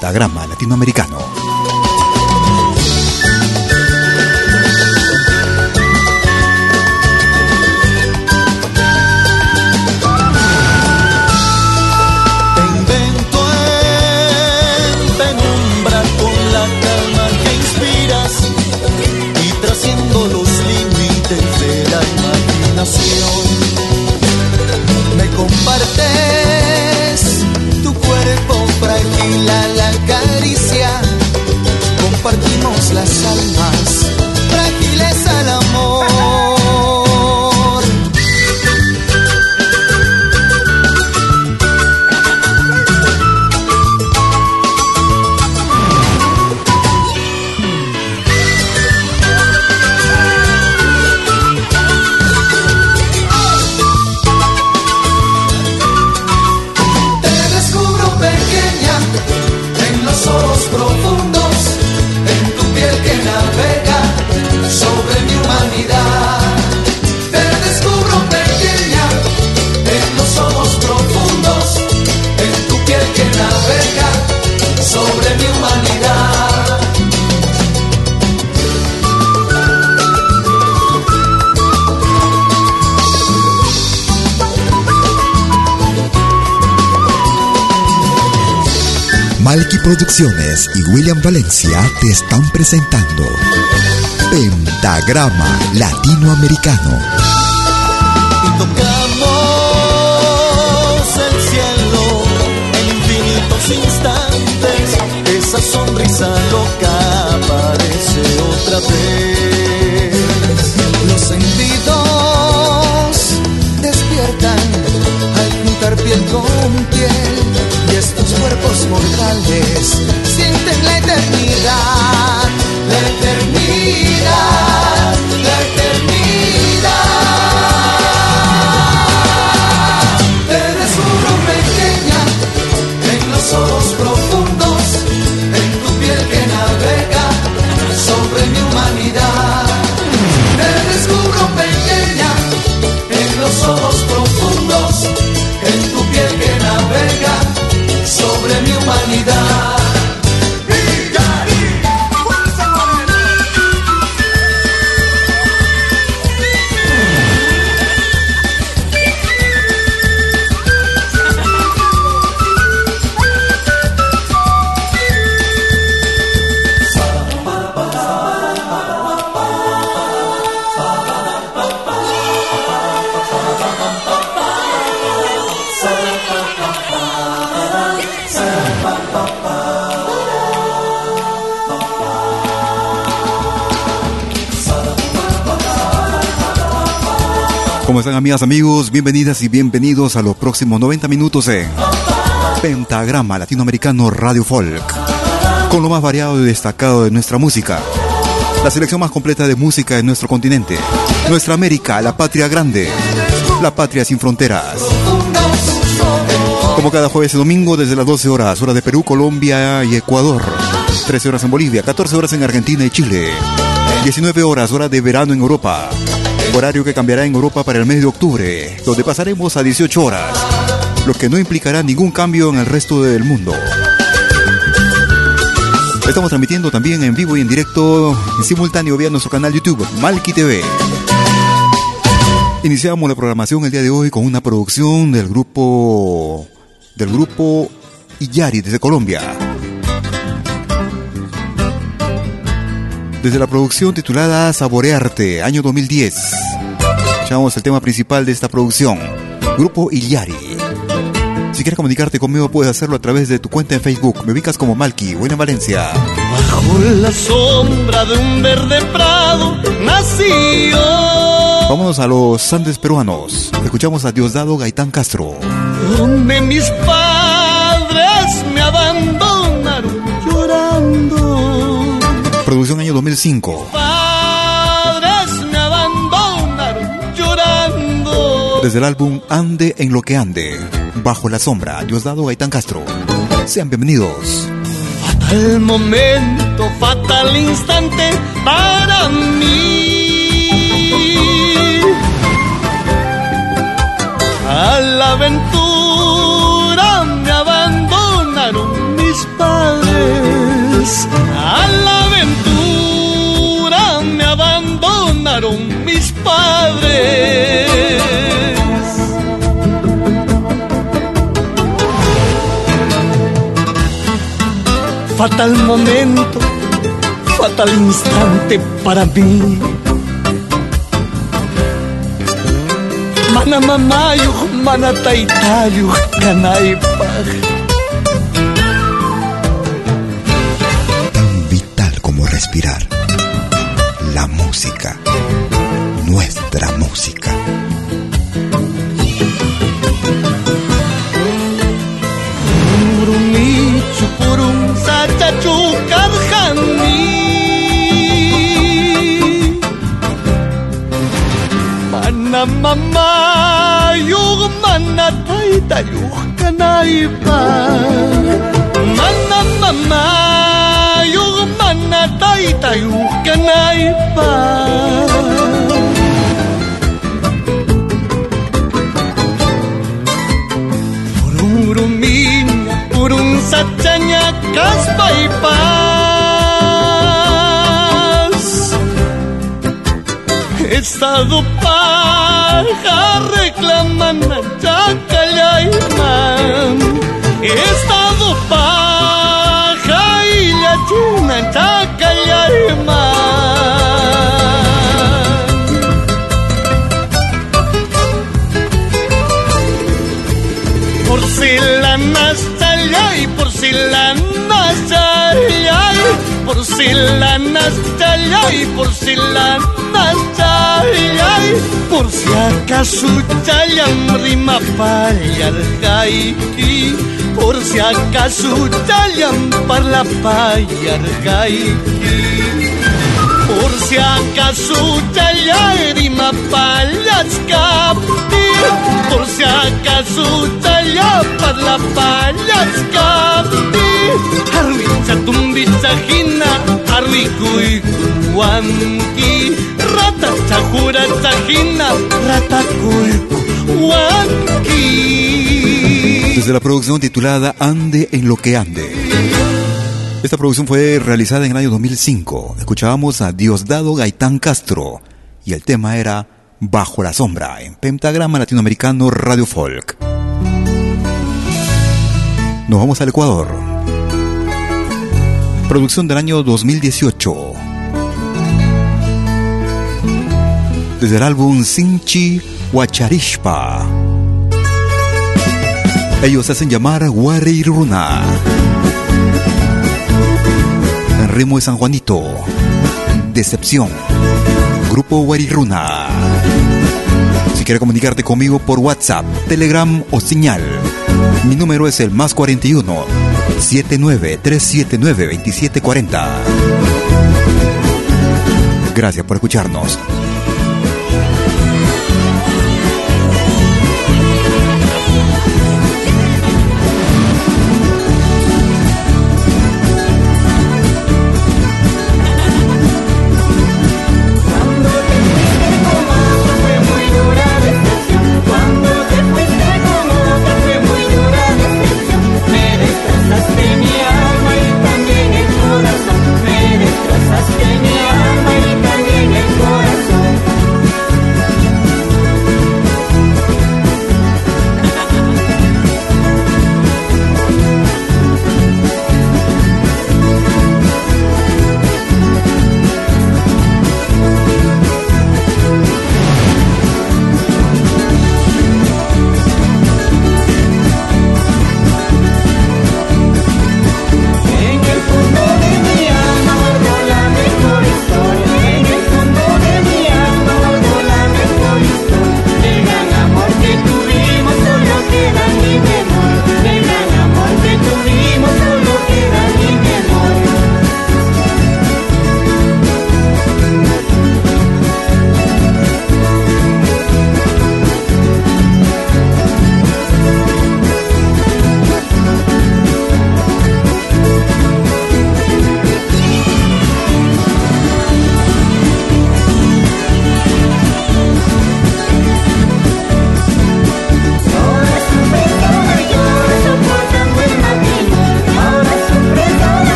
Pentagrama Latinoamericano. Producciones y William Valencia te están presentando Pentagrama Latinoamericano. Y tocamos el cielo en infinitos instantes. Esa sonrisa loca aparece otra amigas, amigos? Bienvenidas y bienvenidos a los próximos 90 minutos en Pentagrama Latinoamericano Radio Folk. Con lo más variado y destacado de nuestra música. La selección más completa de música en nuestro continente. Nuestra América, la patria grande. La patria sin fronteras. Como cada jueves y domingo desde las 12 horas, hora de Perú, Colombia y Ecuador. 13 horas en Bolivia, 14 horas en Argentina y Chile. 19 horas, hora de verano en Europa horario que cambiará en Europa para el mes de octubre, donde pasaremos a 18 horas, lo que no implicará ningún cambio en el resto del mundo. Estamos transmitiendo también en vivo y en directo, en simultáneo vía nuestro canal YouTube, Malki TV. Iniciamos la programación el día de hoy con una producción del grupo del grupo Iyari desde Colombia. Desde la producción titulada Saborearte, año 2010. Escuchamos el tema principal de esta producción, Grupo Iyari. Si quieres comunicarte conmigo puedes hacerlo a través de tu cuenta en Facebook. Me ubicas como Malky, Buena Valencia. Bajo la sombra de un verde prado nació Vámonos a los Andes peruanos. Escuchamos a Diosdado Gaitán Castro. Donde mis padres 2005. Padres me abandonaron llorando. Desde el álbum Ande en lo que ande. Bajo la sombra, Diosdado Gaitán Castro. Sean bienvenidos. Fatal momento, fatal instante para mí A la aventura me abandonaron mis padres. Fatal momento, fatal instante para mí Mana mamayo, mana taitayo. Tan taytayuq kanaypaq mana mamayuq mana taytayuq kanaypaq Pururumiña purun sachaña kaspaypas Estado paja reclaman chacallayman Estado paja y la china chacallayman Porcelanas chalay, porcelanas chalay Porcelanas chalay, porcelanas Por si acaso chayan rima payargaiki Por si acaso chayan parla payargaiki por si acaso ya rima palas capti Por si acaso ya la palas capti Arwi chatumbi chajina Arwi kuy kuwanki Rata chajura chajina Rata Desde la producción titulada Ande en lo que ande esta producción fue realizada en el año 2005. Escuchábamos a Diosdado Gaitán Castro y el tema era Bajo la Sombra en Pentagrama Latinoamericano Radio Folk. Nos vamos al Ecuador. Producción del año 2018. Desde el álbum Sinchi Huacharishpa. Ellos hacen llamar Runa Remo de San Juanito. Decepción. Grupo Guariruna. Si quieres comunicarte conmigo por WhatsApp, Telegram o señal, mi número es el más 41 79 379 2740. Gracias por escucharnos.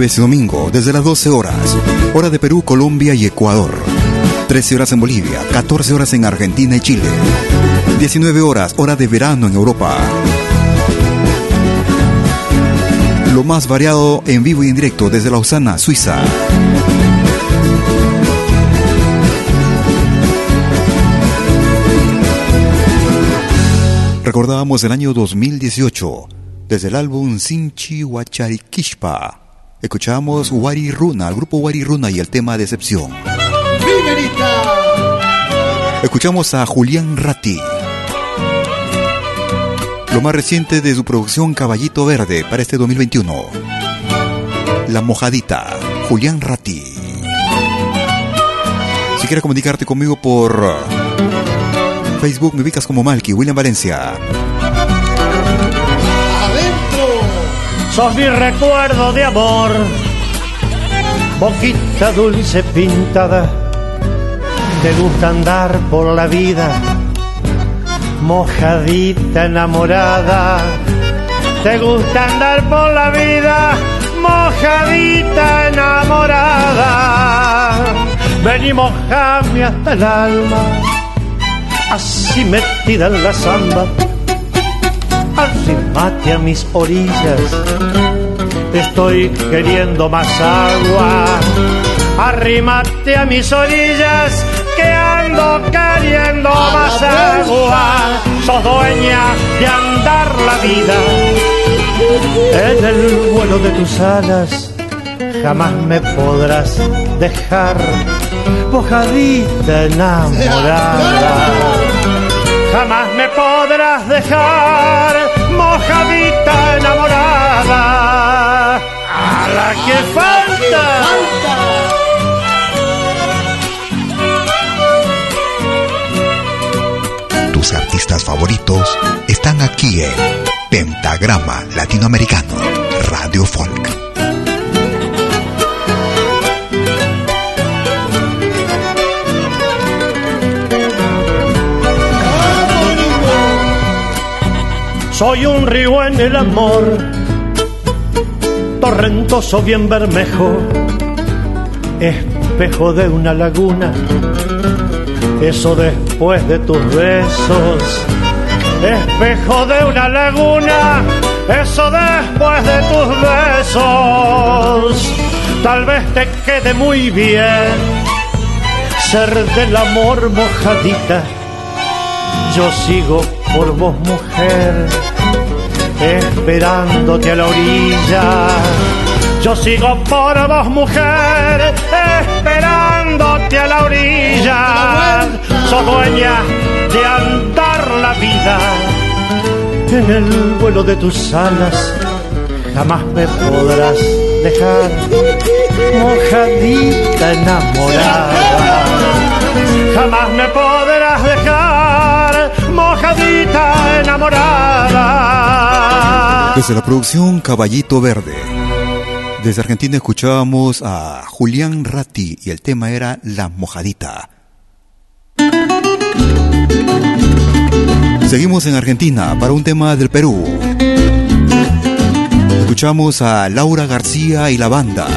Jueves y domingo, desde las 12 horas, hora de Perú, Colombia y Ecuador. 13 horas en Bolivia, 14 horas en Argentina y Chile. 19 horas, hora de verano en Europa. Lo más variado en vivo y en directo desde Lausana, Suiza. Recordábamos el año 2018 desde el álbum Sinchi Kishpa. Escuchamos Wari Runa, el grupo Wari Runa y el tema Decepción. Escuchamos a Julián Ratti. Lo más reciente de su producción Caballito Verde para este 2021. La Mojadita, Julián Ratti. Si quieres comunicarte conmigo por Facebook, me ubicas como Malky, William Valencia. Mi recuerdo de amor, boquita dulce pintada, te gusta andar por la vida, mojadita enamorada, te gusta andar por la vida, mojadita enamorada, ven y mojame hasta el alma, así metida en la samba arrimate a mis orillas. Estoy queriendo más agua. Arrímate a mis orillas que ando queriendo más agua. Sos dueña de andar la vida en el vuelo de tus alas. Jamás me podrás dejar mojadita enamorada jamás me podrás dejar mojadita enamorada. A la que falta. Tus artistas favoritos están aquí en Pentagrama Latinoamericano, Radio Folk. Soy un río en el amor, torrentoso bien bermejo, espejo de una laguna, eso después de tus besos. Espejo de una laguna, eso después de tus besos. Tal vez te quede muy bien ser del amor mojadita. Yo sigo por vos, mujer esperándote a la orilla. Yo sigo por vos, mujer, esperándote a la orilla. Sos dueña de andar la vida en el vuelo de tus alas. Jamás me podrás dejar mojadita enamorada. Jamás me podrás enamorada. Desde la producción Caballito Verde. Desde Argentina escuchábamos a Julián Ratti y el tema era La Mojadita. Seguimos en Argentina para un tema del Perú. Escuchamos a Laura García y la banda.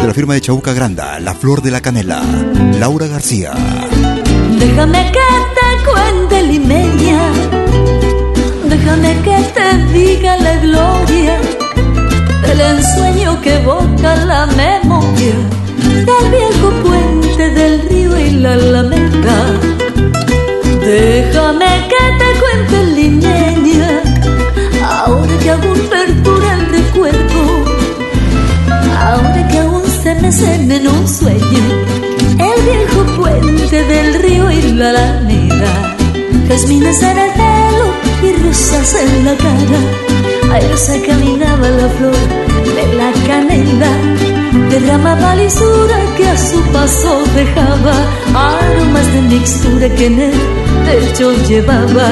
De la firma de Chauca Granda, La Flor de la Canela, Laura García. Déjame que limeña, déjame que te diga la gloria del ensueño que evoca la memoria del viejo puente del río y la alameda. Déjame que te cuente limeña, ahora que aún perdura el recuerdo, ahora que aún se me cena en un sueño el viejo puente del río y la alameda, jazmines en el pelo y rosas en la cara. Se caminaba la flor de la canela, derramaba lisura que a su paso dejaba aromas de mixtura que en él pecho llevaba.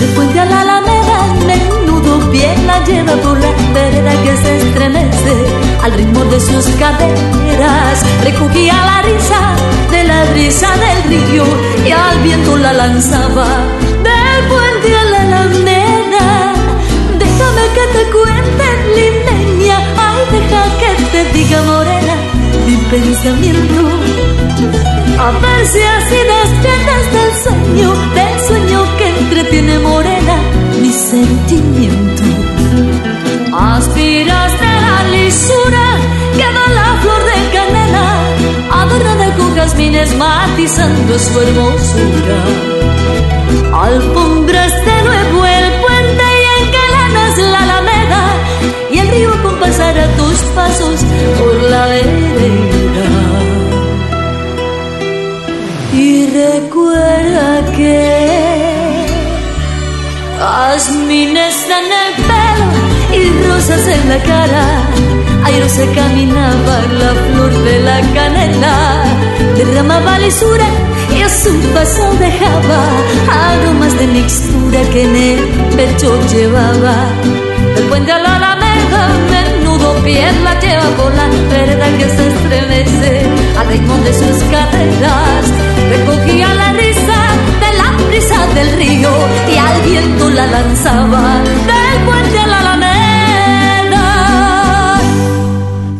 De la alameda, menudo pie la lleva por la vereda que se estremece al ritmo de sus caderas. Recogía la risa la del río y al viento la lanzaba del puente a la alameda. Déjame que te cuente, limeña, ay, deja que te diga morena mi pensamiento. A ver si así despiertas del sueño, del sueño que entretiene morena mi sentimiento. Aspiraste la lisura con jazmines matizando su hermosura. Alfombras de nuevo el puente y encalanas la alameda y el río compasará tus pasos por la vereda. Y recuerda que jazmines en el pelo y rosas en la cara. Ayer se caminaba la flor de la canela, derramaba lisura y a su paso dejaba aromas de mixtura que en el pecho llevaba. Del puente a la alameda, menudo piel la lleva por la vereda que se estremece al ritmo de sus caderas. Recogía la risa de la brisa del río y al viento la lanzaba del puente a la alameda.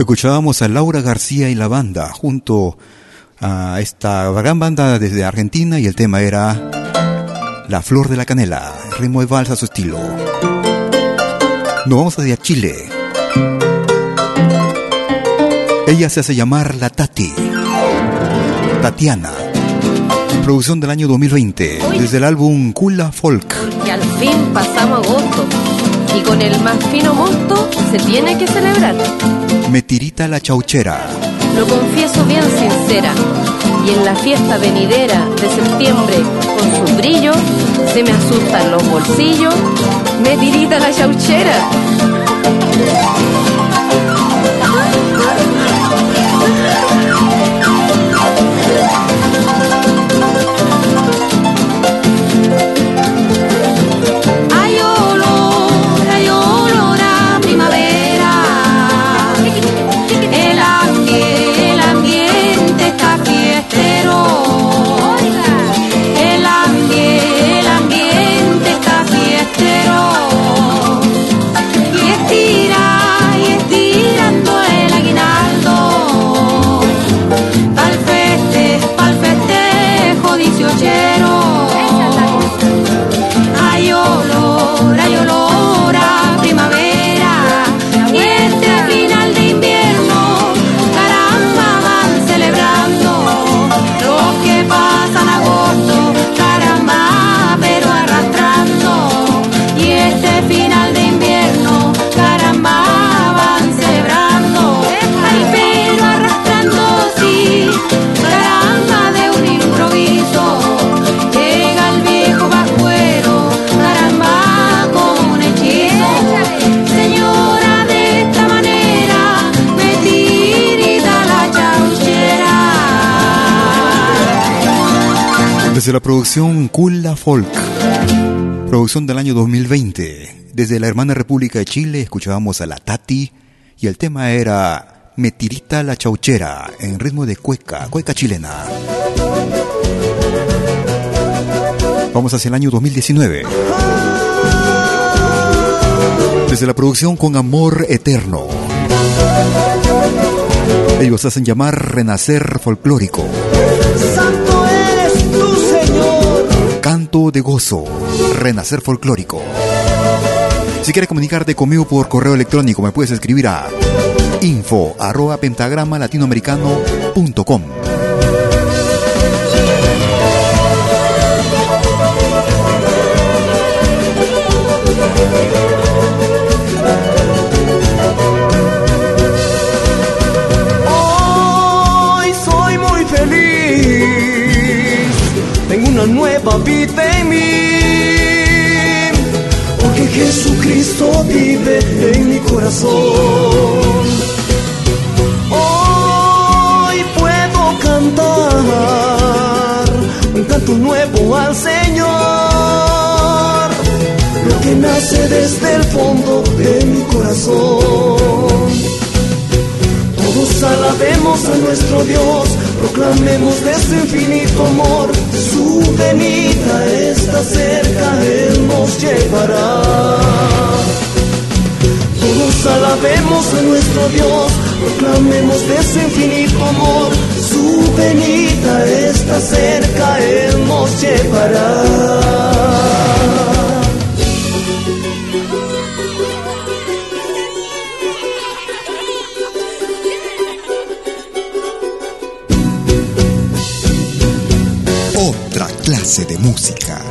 Escuchábamos a Laura García y la banda junto a esta gran banda desde Argentina y el tema era La Flor de la Canela, ritmo de valsa a su estilo. Nos vamos hacia Chile. Ella se hace llamar la Tati. Tatiana. Producción del año 2020, desde el álbum Kula Folk. Y al fin pasamos agosto. Y con el más fino mosto se tiene que celebrar. Me tirita la chauchera. Lo confieso bien sincera. Y en la fiesta venidera de septiembre, con su brillo, se me asustan los bolsillos, me tirita la chauchera. Desde la producción Kula Folk, producción del año 2020, desde la hermana República de Chile escuchábamos a la Tati y el tema era Me tirita la chauchera en ritmo de cueca, cueca chilena. Vamos hacia el año 2019. Desde la producción con Amor Eterno. Ellos hacen llamar Renacer Folclórico. De gozo, renacer folclórico. Si quieres comunicarte conmigo por correo electrónico, me puedes escribir a info arroba pentagrama latinoamericano.com. Hoy soy muy feliz. Tengo una nueva vida Jesucristo vive en mi corazón. Hoy puedo cantar canto nuevo al Señor, lo que nace desde el fondo de mi corazón. Todos alabemos a nuestro Dios, proclamemos de su infinito amor, su venida está cerca, Él nos llevará. Todos alabemos a nuestro Dios, proclamemos de su infinito amor, su venida está cerca, Él nos llevará. De música.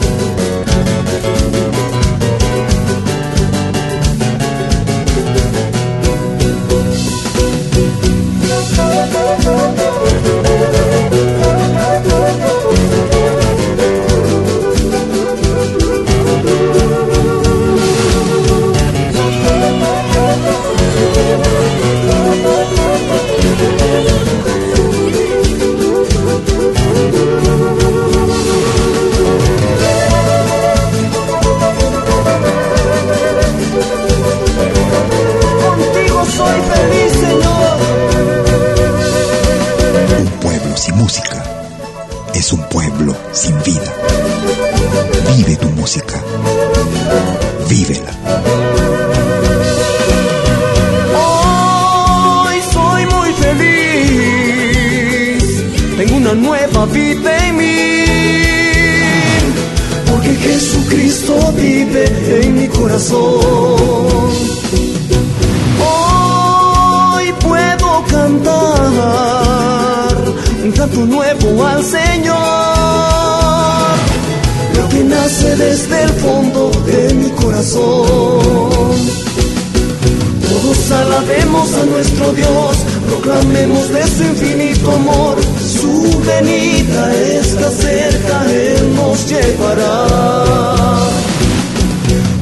Su infinito amor, su venida está cerca, Él nos llevará.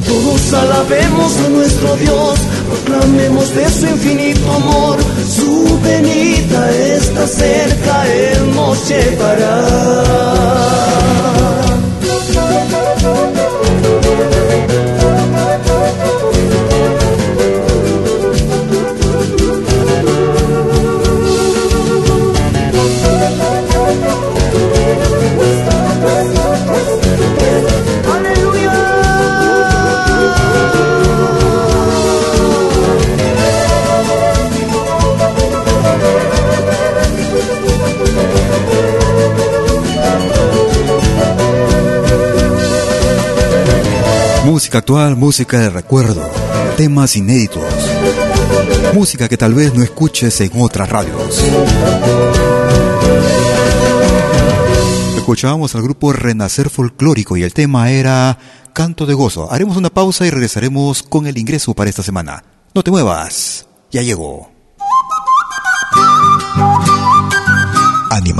Todos alabemos a nuestro Dios, proclamemos de su infinito amor, su venida está cerca, Él nos llevará. Música actual, música de recuerdo, temas inéditos, música que tal vez no escuches en otras radios. Escuchábamos al grupo Renacer Folclórico y el tema era Canto de Gozo. Haremos una pausa y regresaremos con el ingreso para esta semana. No te muevas, ya llegó.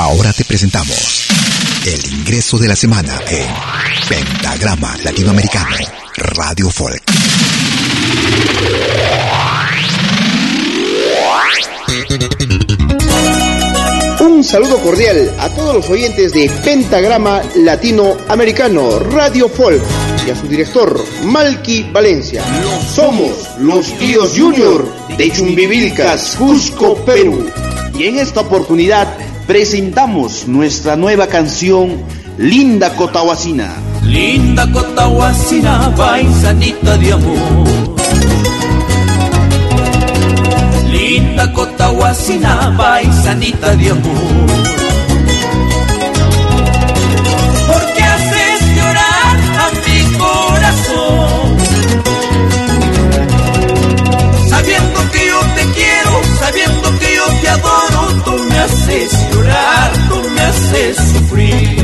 Ahora te presentamos el ingreso de la semana en Pentagrama Latinoamericano Radio Folk. Un saludo cordial a todos los oyentes de Pentagrama Latinoamericano Radio Folk y a su director Malky Valencia. Somos los tíos Junior de Chumbivilcas, Cusco, Perú. Y en esta oportunidad presentamos nuestra nueva canción Linda Cotahuacina. Linda Cotahuacina, paisanita de amor. Linda Cotahuacina, paisanita de amor. Haces sufrir.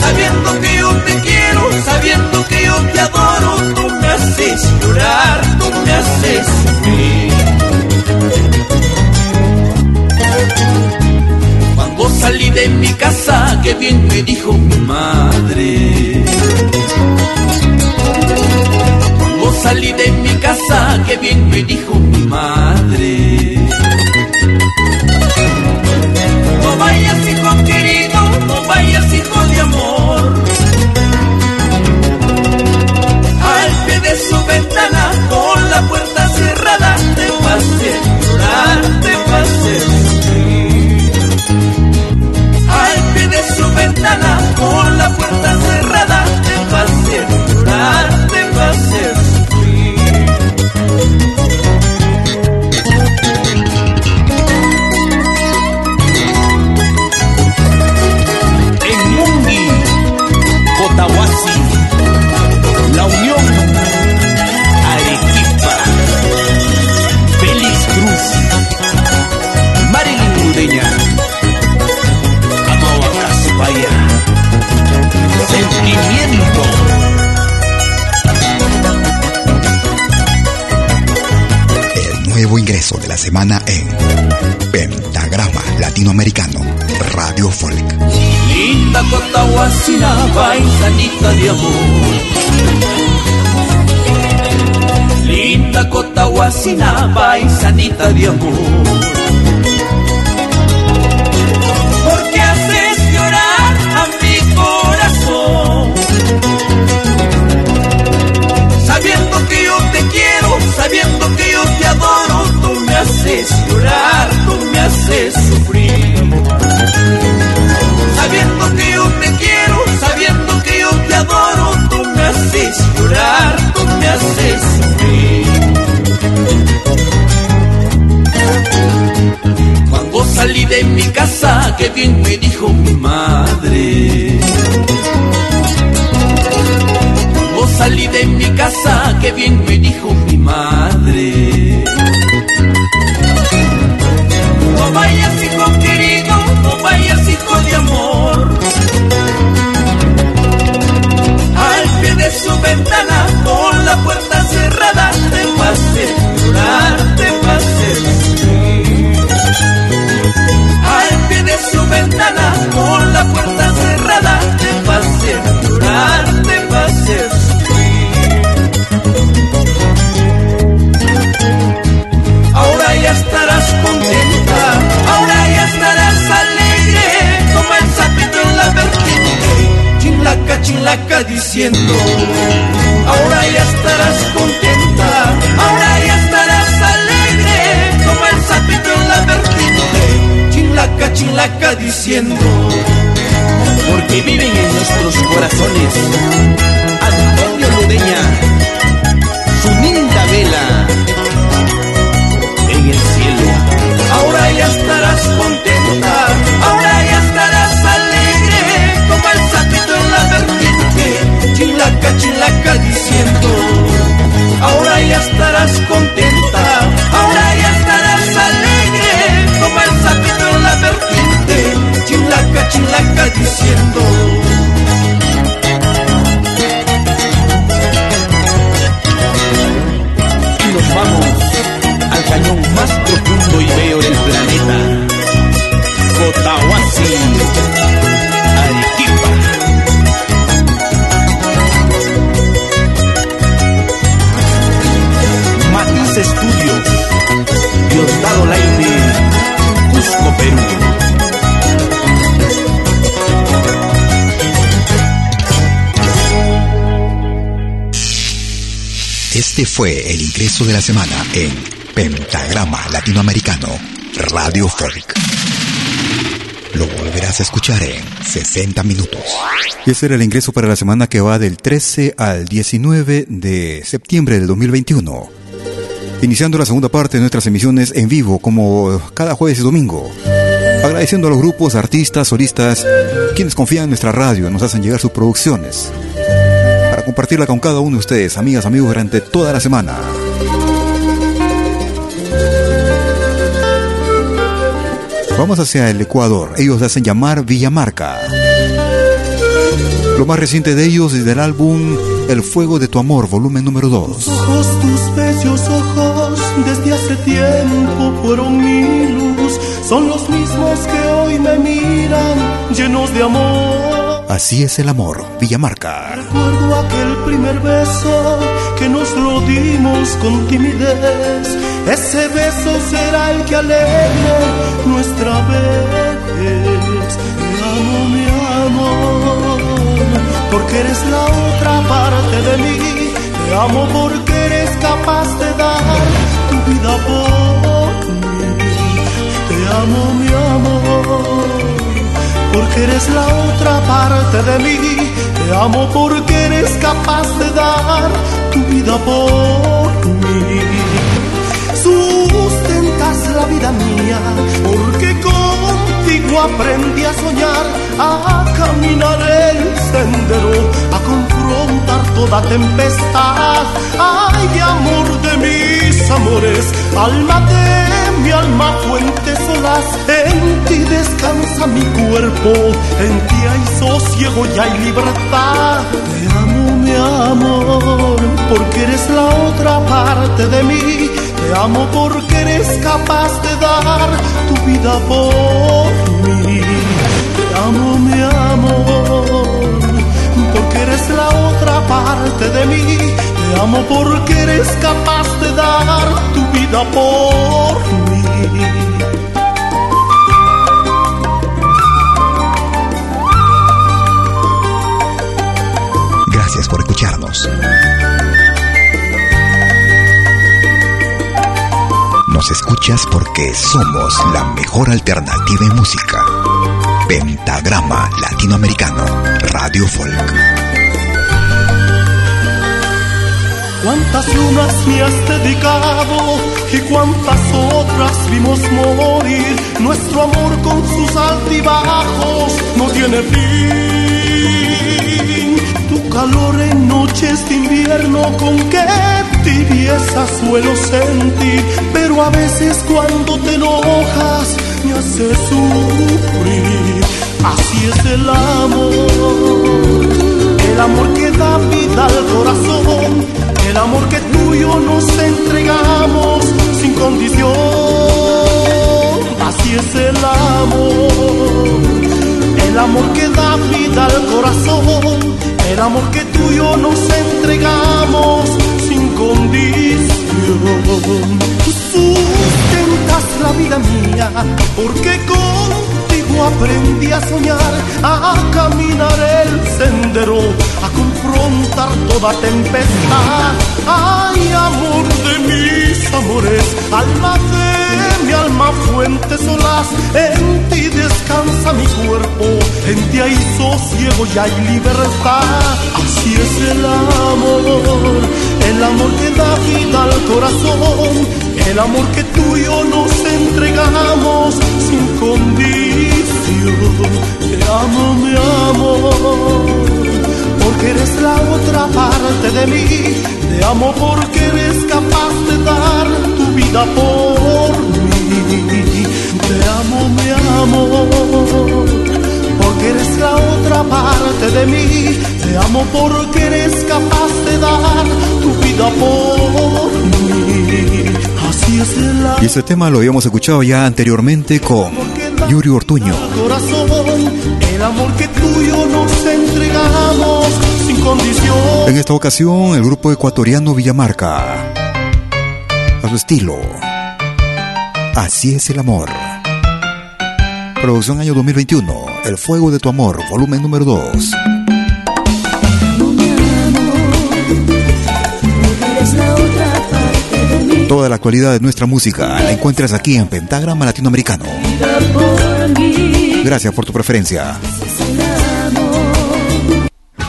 Sabiendo que yo te quiero, sabiendo que yo te adoro, tú me haces llorar, tú me haces sufrir. Cuando salí de mi casa, que bien me dijo mi madre. Cuando salí de mi casa, que bien me dijo mi madre. No vayas hijo de amor. La semana en Pentagrama Latinoamericano Radio Folk. Linda Cotahuasina, paisanita de amor. Linda Cotahuasina, paisanita de amor. Haces llorar, tú me haces sufrir. Sabiendo que yo te quiero, sabiendo que yo te adoro, tú me haces llorar, tú me haces sufrir. Cuando salí de mi casa, que bien me dijo mi madre. Cuando salí de mi casa, que bien me dijo mi madre. No vayas hijo querido, no vayas hijo de amor. Al pie de su ventana, con la puerta cerrada, te va a llorar, chinlaca diciendo, ahora ya estarás contenta, ahora ya estarás alegre, como el sapito en la vertiente, chinlaca, chinlaca diciendo, porque viven en nuestros corazones, Antonio Ludeña, su linda vela en el cielo. Ahora ya estarás contenta, estarás contenta, ahora ya estarás alegre, como el sapito en la vertiente, chilaca, chilaca diciendo. Fue el ingreso de la semana en Pentagrama Latinoamericano Radio Folk. Lo volverás a escuchar en 60 minutos. Y ese era el ingreso para la semana que va del 13 al 19 de septiembre del 2021. Iniciando la segunda parte de nuestras emisiones en vivo, como cada jueves y domingo. Agradeciendo a los grupos, artistas, solistas, quienes confían en nuestra radio, nos hacen llegar sus producciones. Compartirla con cada uno de ustedes, amigas, amigos, durante toda la semana. Vamos hacia el Ecuador. Ellos se hacen llamar Villamarca. Lo más reciente de ellos es del álbum El Fuego de tu Amor, volumen número 2. Ojos, tus bellos ojos, desde hace tiempo fueron mi luz. Son los mismos que hoy me miran, llenos de amor. Así es el amor, Villamarca. Recuerdo aquel primer beso que nos lo dimos con timidez. Ese beso será el que alegre nuestra vez. Te amo, mi amor, porque eres la otra parte de mí. Te amo porque eres capaz de dar tu vida por mí. Te amo, mi amor, porque eres la otra parte de mí. Te amo porque eres capaz de dar tu vida por mí. Sustentas la vida mía, porque contigo aprendí a soñar, a caminar el sendero, a confrontar toda tempestad. Ay, amor de mis amores, alma de mi alma, fuente solas, en ti descansa mi cuerpo, en ti hay sosiego y hay libertad. Te amo, mi amor, porque eres la otra parte de mí. Te amo porque eres capaz de dar tu vida por mí. Te amo, mi amor, porque eres la otra parte de mí. Te amo porque eres capaz de dar tu vida por mí. Gracias por escucharnos. Nos escuchas porque somos la mejor alternativa en música. Pentagrama Latinoamericano, Radio Folk. Cuántas lunas me has dedicado y cuántas otras vimos morir. Nuestro amor con sus altibajos no tiene fin. Tu calor en noches de invierno con qué tibieza suelo sentir, pero a veces cuando te enojas me hace sufrir. Así es el amor, el amor que da vida al corazón, el amor que tú y yo nos entregamos sin condición. Así es el amor, el amor que da vida al corazón, el amor que tú y yo nos entregamos sin condición. Sustentas la vida mía, porque contigo aprendí a soñar, a caminar el sendero, a confrontar toda tempestad. Ay, amor de mis amores, alma de mi alma, fuente solas, en ti descansa mi cuerpo, en ti hay sosiego y hay libertad. Así es el amor, el amor que da vida al corazón, el amor que tú y yo nos entregamos sin condición. Te amo, mi amor, porque eres la otra parte de mí. Te amo porque eres capaz de dar tu vida por mí. Te amo, mi amor, porque eres la otra parte de mí. Te amo porque eres capaz de dar tu vida por mí. Y este tema lo habíamos escuchado ya anteriormente con Yuri Ortuño. En esta ocasión, el grupo ecuatoriano Villamarca. A su estilo. Así es el amor. Producción año 2021. El fuego de tu amor, volumen número 2. Toda la actualidad de nuestra música la encuentras aquí en Pentagrama Latinoamericano. Gracias por tu preferencia.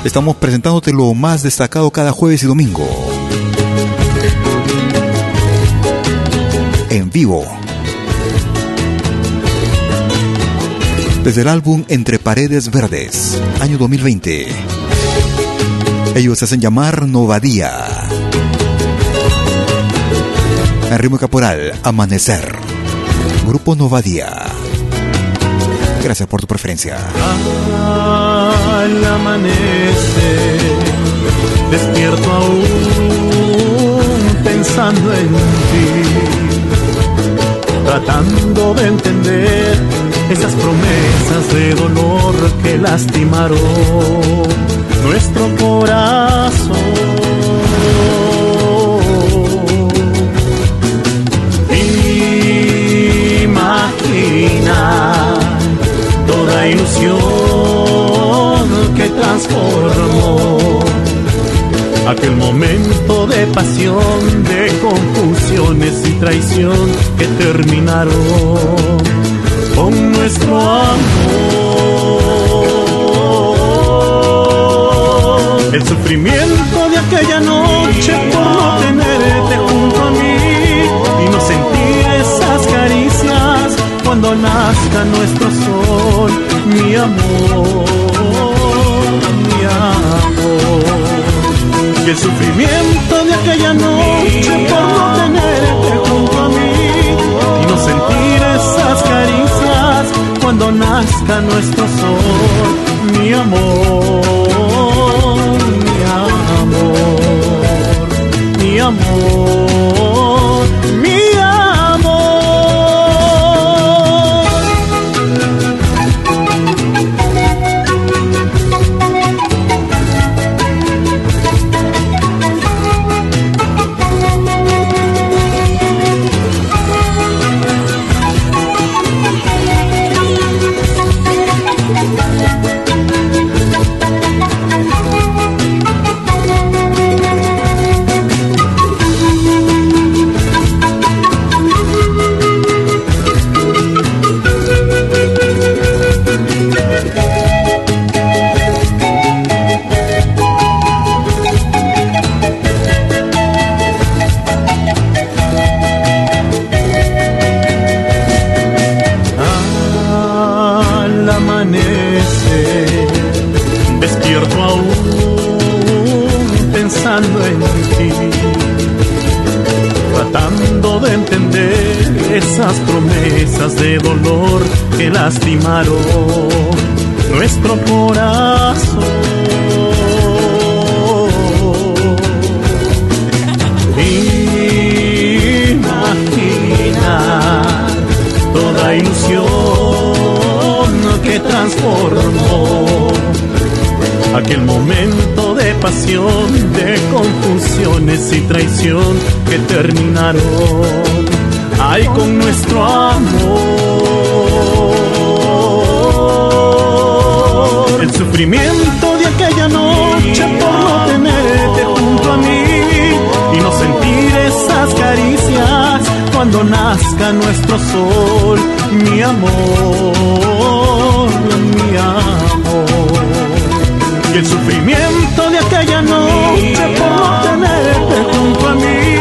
Estamos presentándote lo más destacado cada jueves y domingo. En vivo. Desde el álbum Entre Paredes Verdes, año 2020. Ellos hacen llamar Novadía. Ritmo caporal, Amanecer. Grupo Novadía. Gracias por tu preferencia. Al amanecer, despierto aún pensando en ti, tratando de entender esas promesas de dolor que lastimaron nuestro corazón. Toda ilusión que transformó aquel momento de pasión, de confusiones y traición que terminaron con nuestro amor. El sufrimiento de aquella noche por no tenerte cuando nazca nuestro sol, mi amor, mi amor. Y el sufrimiento de aquella noche por no tenerte junto a mí y no sentir esas caricias cuando nazca nuestro sol, mi amor, mi amor, mi amor. De confusiones y traición que terminaron ay con nuestro amor. El sufrimiento de aquella noche por no tenerte junto a mí y no sentir esas caricias cuando nazca nuestro sol, mi amor, mi amor. Y el sufrimiento de aquella noche por no tenerte junto a mí.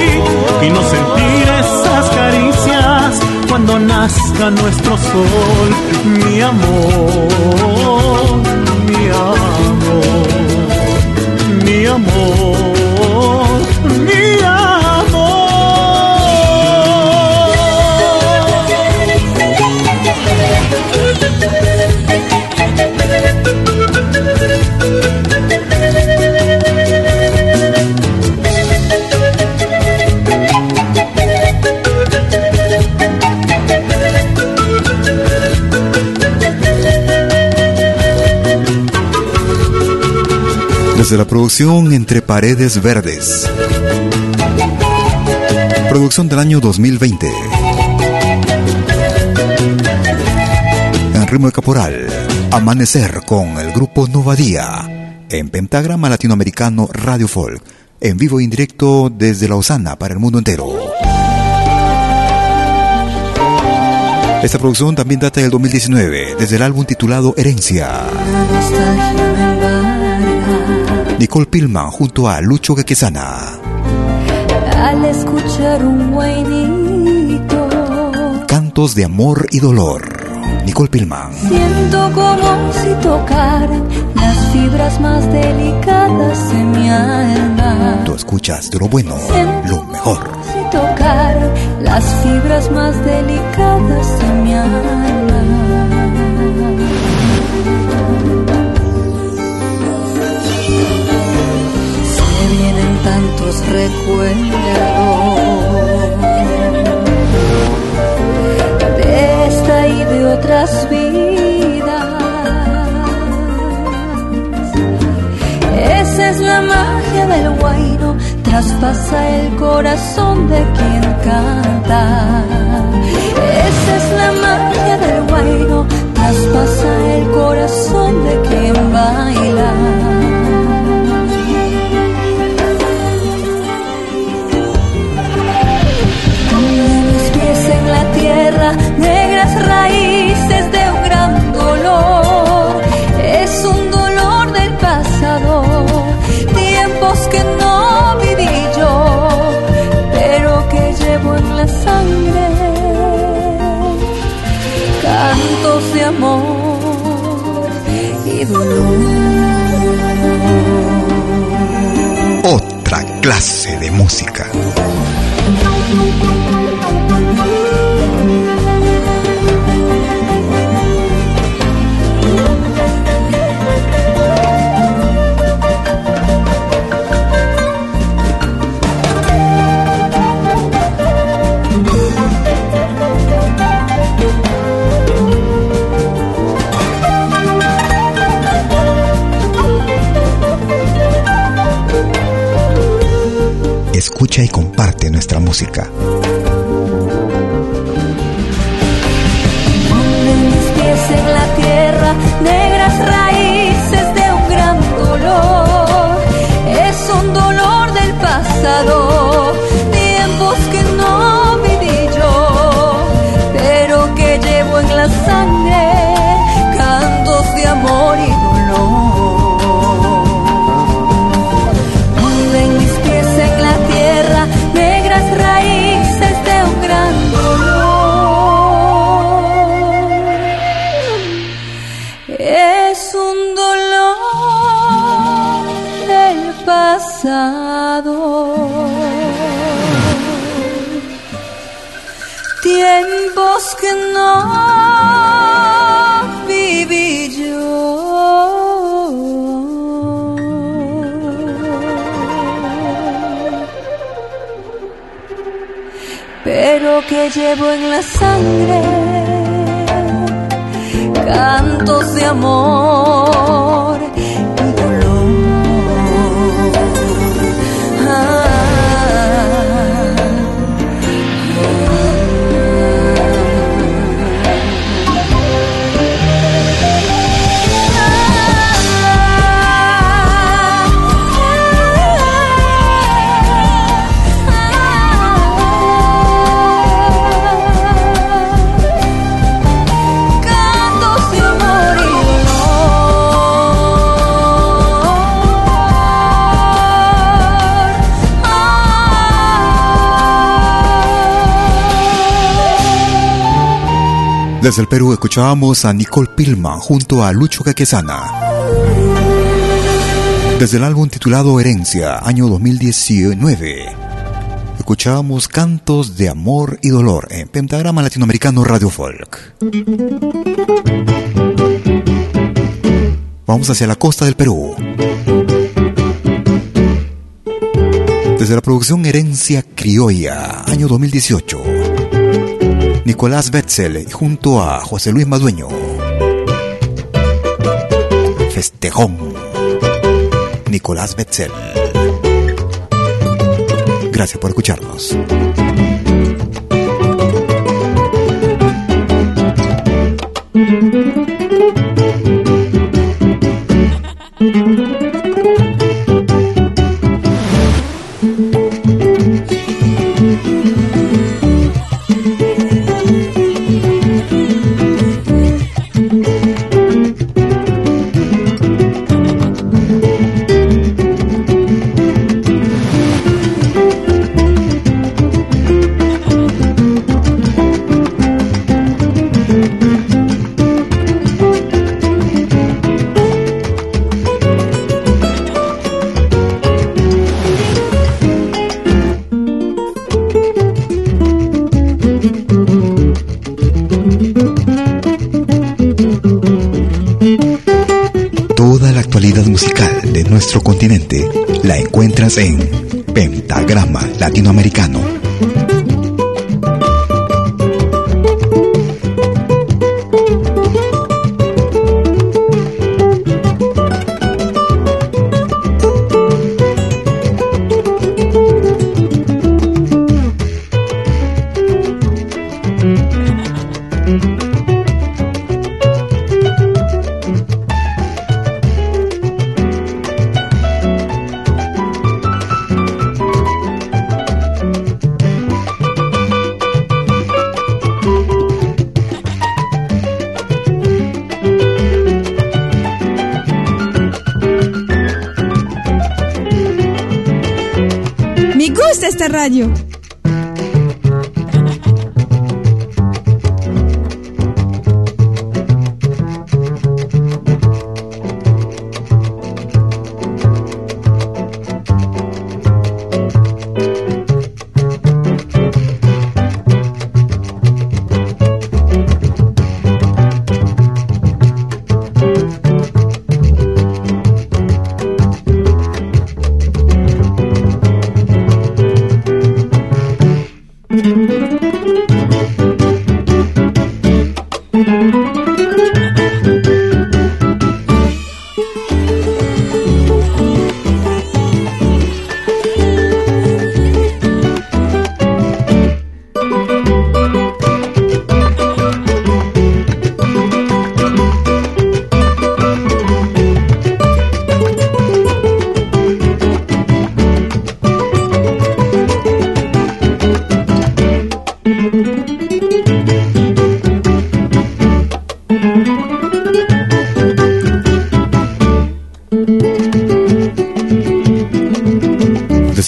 Y no sentir esas caricias cuando nazca nuestro sol, mi amor, mi amor, mi amor, Desde la producción Entre Paredes Verdes. Producción del año 2020. En ritmo de caporal, Amanecer con el grupo Novadía. En Pentagrama Latinoamericano Radio Folk. En vivo e indirecto desde Lausana para el mundo entero. Esta producción también data del 2019, desde el álbum titulado Herencia. Nicole Pilman junto a Lucho Quequesana. Al escuchar un guainito, Cantos de amor y dolor. Nicole Pilman. siento como si tocaran las fibras más delicadas de mi alma. Tú escuchas de lo bueno, lo mejor. Si tocaran las fibras más delicadas de mi alma. Tantos recuerdos de esta y de otras vidas. Esa es la magia del guaino, traspasa el corazón de quien canta. Esa es la magia del guaino, traspasa el corazón de quien baila. Raíces de un gran dolor. Es un dolor del pasado, tiempos que no viví yo, pero que llevo en la sangre. Cantos de amor y dolor. Otra clase de música. Música. Desde el Perú escuchábamos a Nicole Pilman junto a Lucho Caquesana. Desde el álbum titulado Herencia, año 2019, escuchábamos Cantos de Amor y Dolor en Pentagrama Latinoamericano Radio Folk. Vamos hacia la costa del Perú. Desde la producción Herencia Criolla, año 2018. Nicolás Betzel junto a José Luis Madueño. Festejón. Nicolás Betzel. Gracias por escucharnos. En Pentagrama Latinoamericano.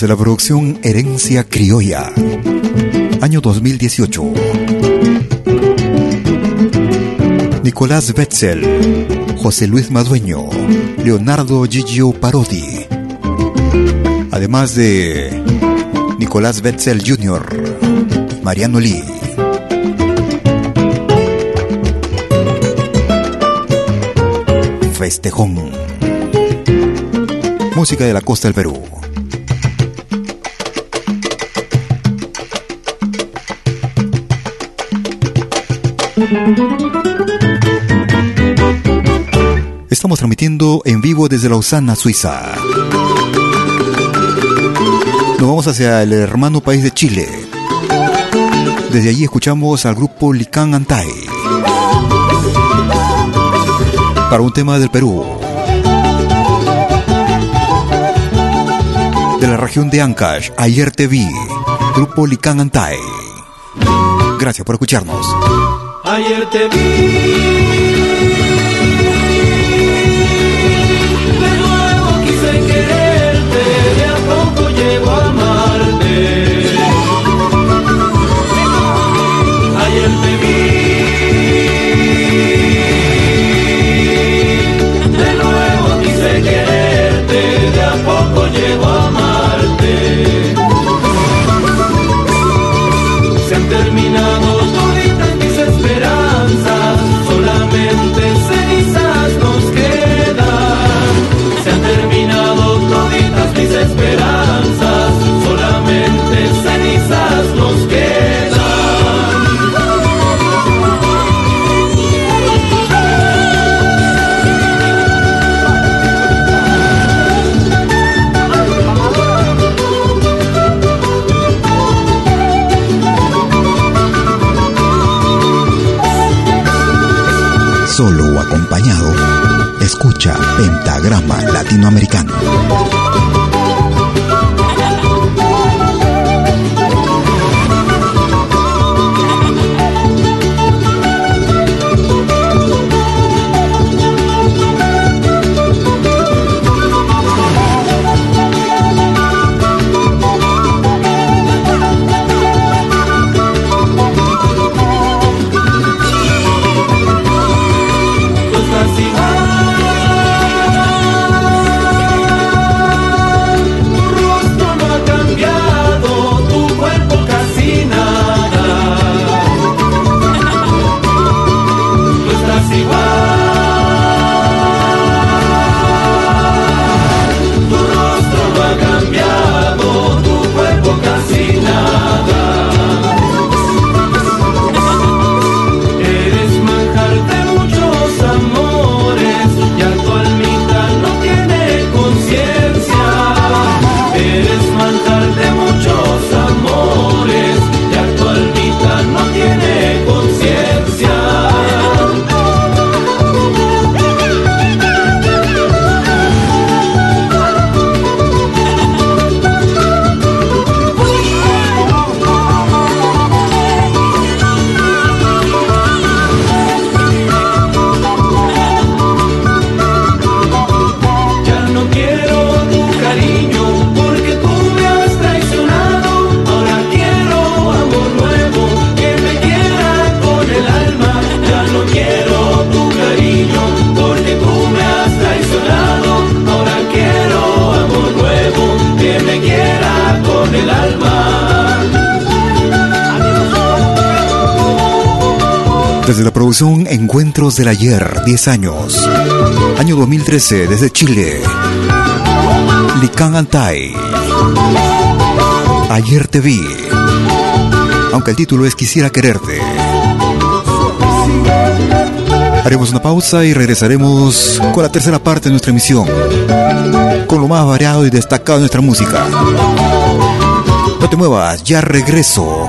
Desde la producción Herencia Criolla, año 2018. Nicolás Betzel, José Luis Madueño, Leonardo Gigio Parodi. además de Nicolás Betzel Jr., Mariano Lee. Festejón. Música de la costa del Perú. Estamos transmitiendo en vivo desde Lausana, Suiza. Nos vamos hacia el hermano país de Chile. Desde allí escuchamos al grupo Lican Antai. Para un tema del Perú. De la región de Ancash, ayer te vi. Grupo Lican Antai. Gracias por escucharnos. Ayer te vi Pentagrama Latinoamericano. Del Ayer, 10 años. Año 2013, desde Chile. Lican Antai. Ayer te vi. Aunque el título es Quisiera quererte. Haremos una pausa y regresaremos con la tercera parte de nuestra emisión. Con lo más variado y destacado de nuestra música. No te muevas, ya regreso.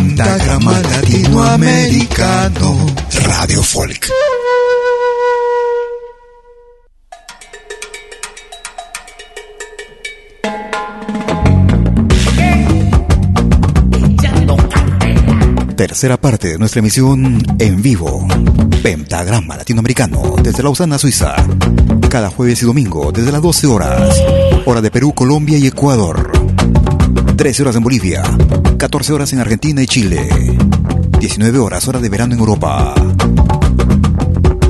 Pentagrama Latinoamericano Radio Folk. Tercera parte de nuestra emisión en vivo. Pentagrama Latinoamericano desde Lausana, Suiza. Cada jueves y domingo desde las 12 horas. Hora de Perú, Colombia y Ecuador. 13 horas en Bolivia. 14 horas en Argentina y Chile. 19 horas, hora de verano en Europa.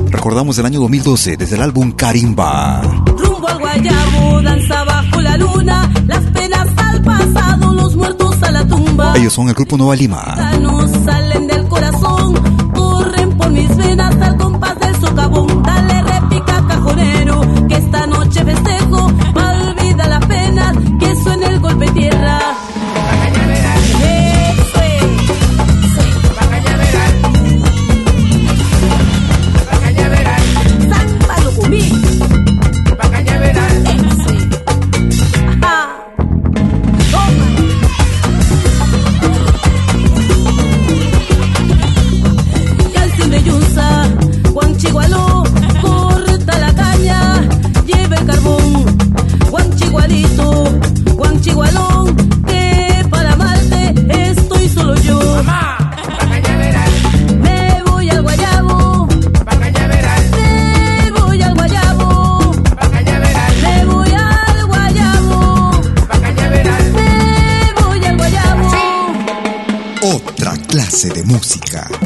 Recordamos el año 2012 desde el álbum Karimba. Rumbo al guayabo, danza bajo la luna, las penas al pasado, los muertos a la tumba. Ellos son el grupo Nueva Lima. Salen del corazón, corren por mis venas al compás del socavón. Dale réplica cajonero, música.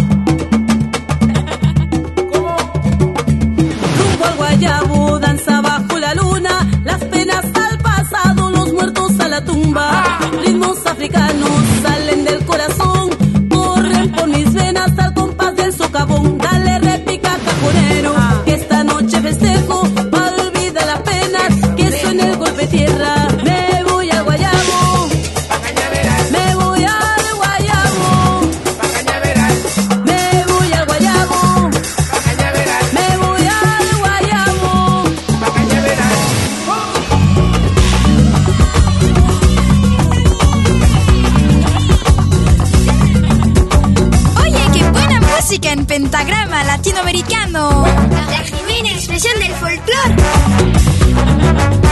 soplar.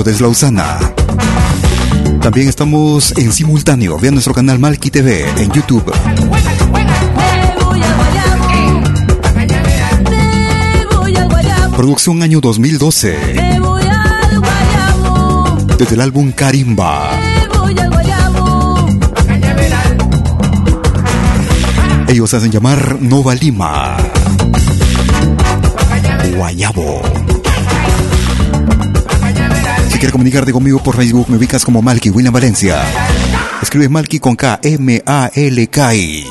Doctores Lausana. También estamos en simultáneo vía nuestro canal Malki TV en YouTube. Producción año 2012. Desde el álbum Karimba. Ellos hacen llamar Nova Lima. Guayabo quieres comunicarte conmigo por Facebook, me ubicas como Malky William Valencia. Escribe Malky con K, M-A-L-K-I.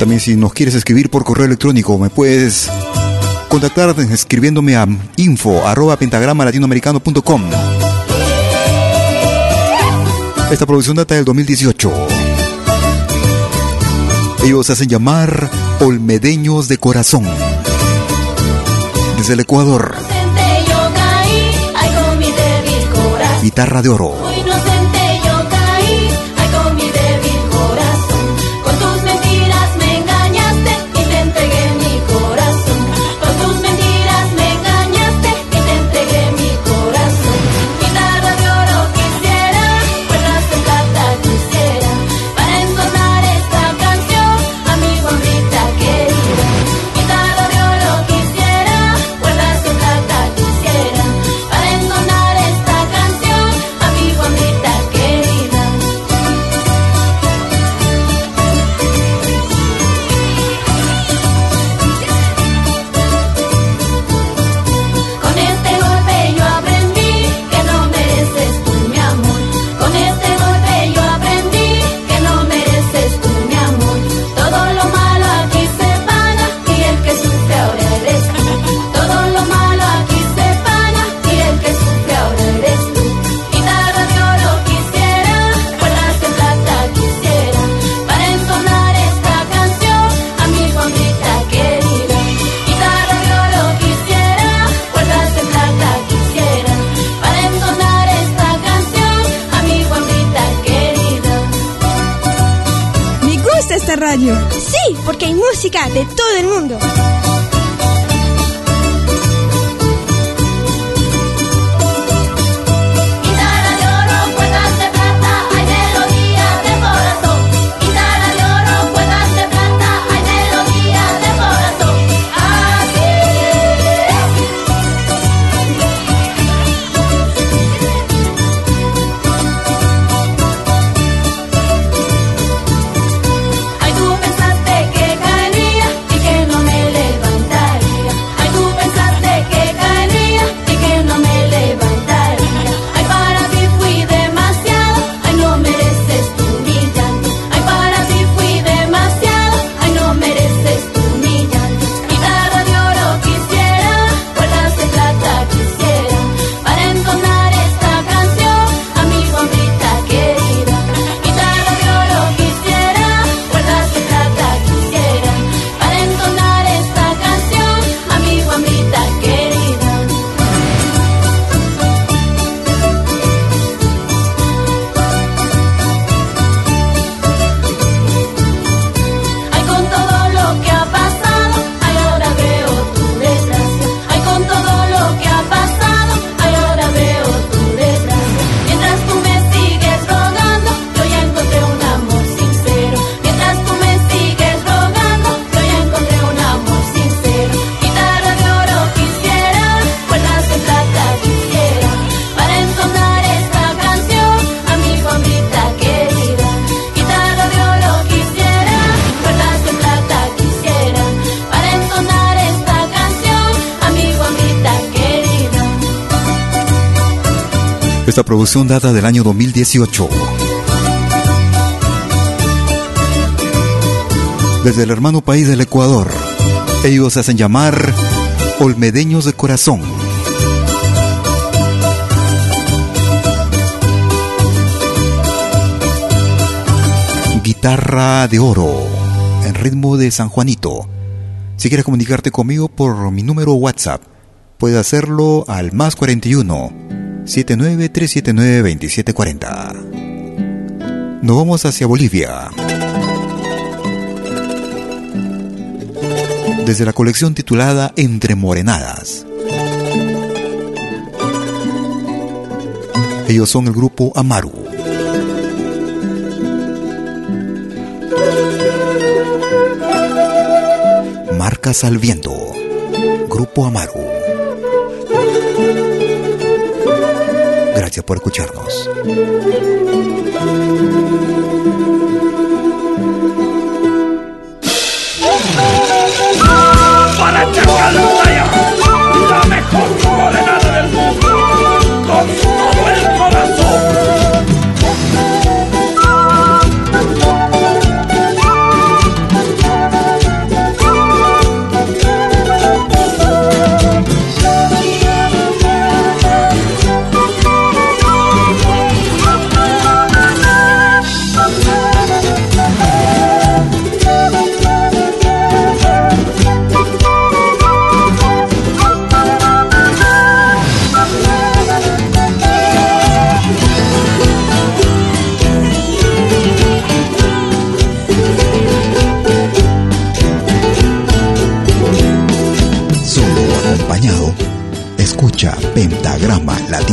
También si nos quieres escribir por correo electrónico, me puedes contactar escribiéndome a info arroba pentagrama latinoamericano.com. Esta producción data del 2018. Ellos hacen llamar Olmedeños de Corazón. Desde el Ecuador. guitarra de oro. de todo Esta producción data del año 2018. Desde el hermano país del Ecuador, ellos se hacen llamar Olmedeños de Corazón. Guitarra de oro, en ritmo de San Juanito. Si quieres comunicarte conmigo por mi número WhatsApp, puedes hacerlo al más 41 79379 2740. Nos vamos hacia Bolivia. Desde la colección titulada Entre Morenadas. Ellos son el grupo Amaru. Marcas al viento. Grupo Amaru. Gracias por escucharnos. Para Chacaltaya, la mejor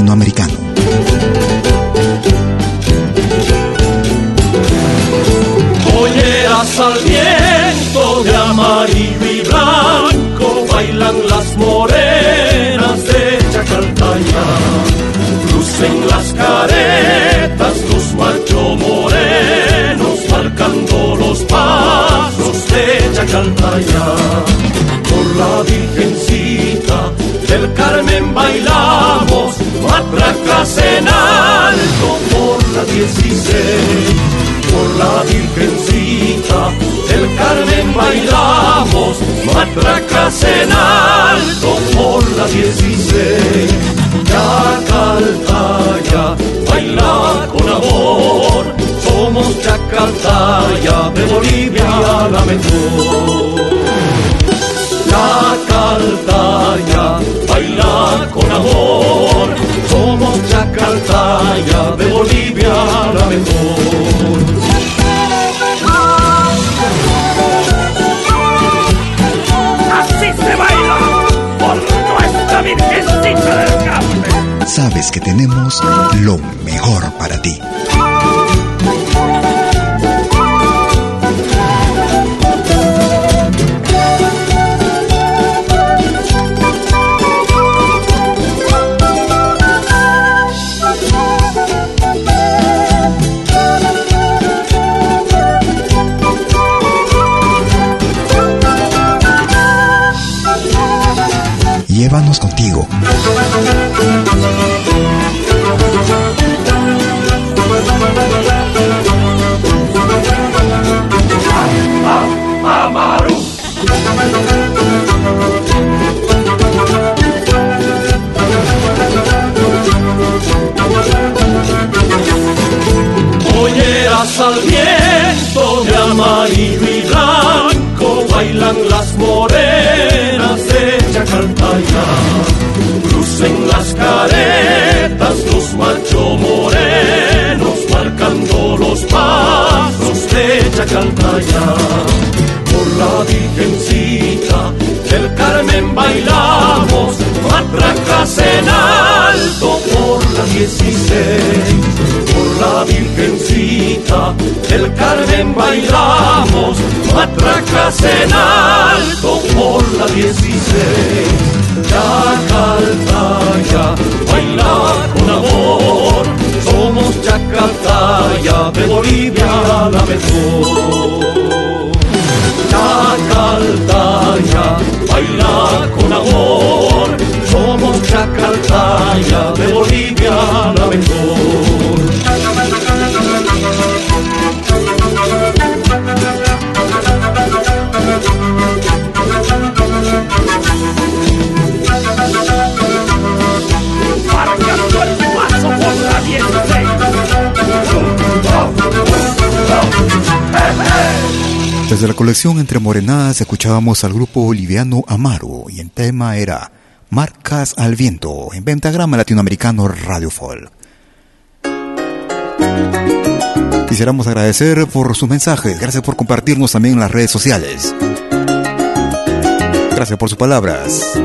Latinoamericano. Polleras al viento de amarillo y blanco bailan las morenas de Chacaltaya. Lucen las caretas los machos morenos marcando los pasos de Chacaltaya. Por la Virgencita del Carmen bailamos, matracas en alto por la 16. Por la Virgencita del Carmen bailamos, matracas en alto por la 16. Chacaltaya, baila con amor, somos Chacaltaya, de Bolivia la mejor. Chacaltaya, baila con amor. Somos Chacaltaya, de Bolivia la mejor. Así se baila por nuestra Virgencita del Carmen. Sabes que tenemos lo mejor para ti. Desde la colección Entre Morenadas escuchábamos al grupo boliviano Amaro y el tema era Marcas al Viento en Pentagrama Latinoamericano Radio Folk. Quisiéramos agradecer por sus mensajes, gracias por compartirnos también en las redes sociales. Gracias por sus palabras.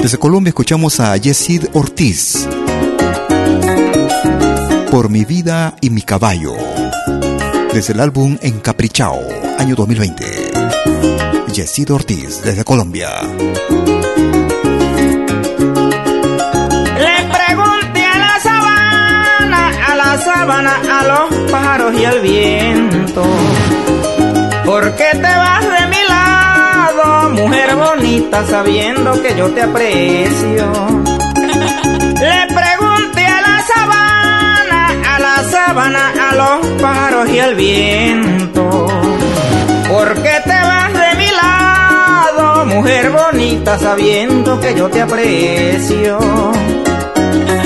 Desde Colombia escuchamos a Yesid Ortiz. Por mi vida y mi caballo. Desde el álbum Encaprichao, año 2020. Yesid Ortiz, desde Colombia. Le pregunté a la sabana, a la sabana, a los pájaros y al viento. ¿Por qué te vas de mi lado, mujer bonita, sabiendo que yo te aprecio? A los pájaros y al viento. ¿Por qué te vas de mi lado, mujer bonita, sabiendo que yo te aprecio?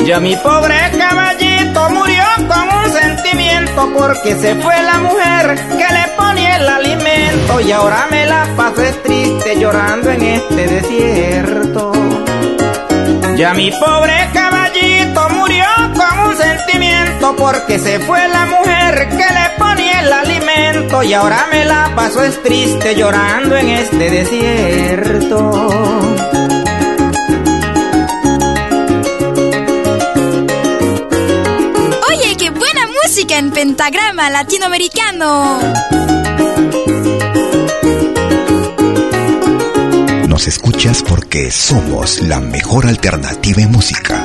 Ya mi pobre caballito murió con un sentimiento porque se fue la mujer que le ponía el alimento y ahora me la paso es triste llorando en este desierto. Ya mi pobre caballito porque se fue la mujer que le ponía el alimento y ahora me la paso es triste llorando en este desierto. Oye, qué buena música en pentagrama latinoamericano. Nos escuchas porque somos la mejor alternativa en música.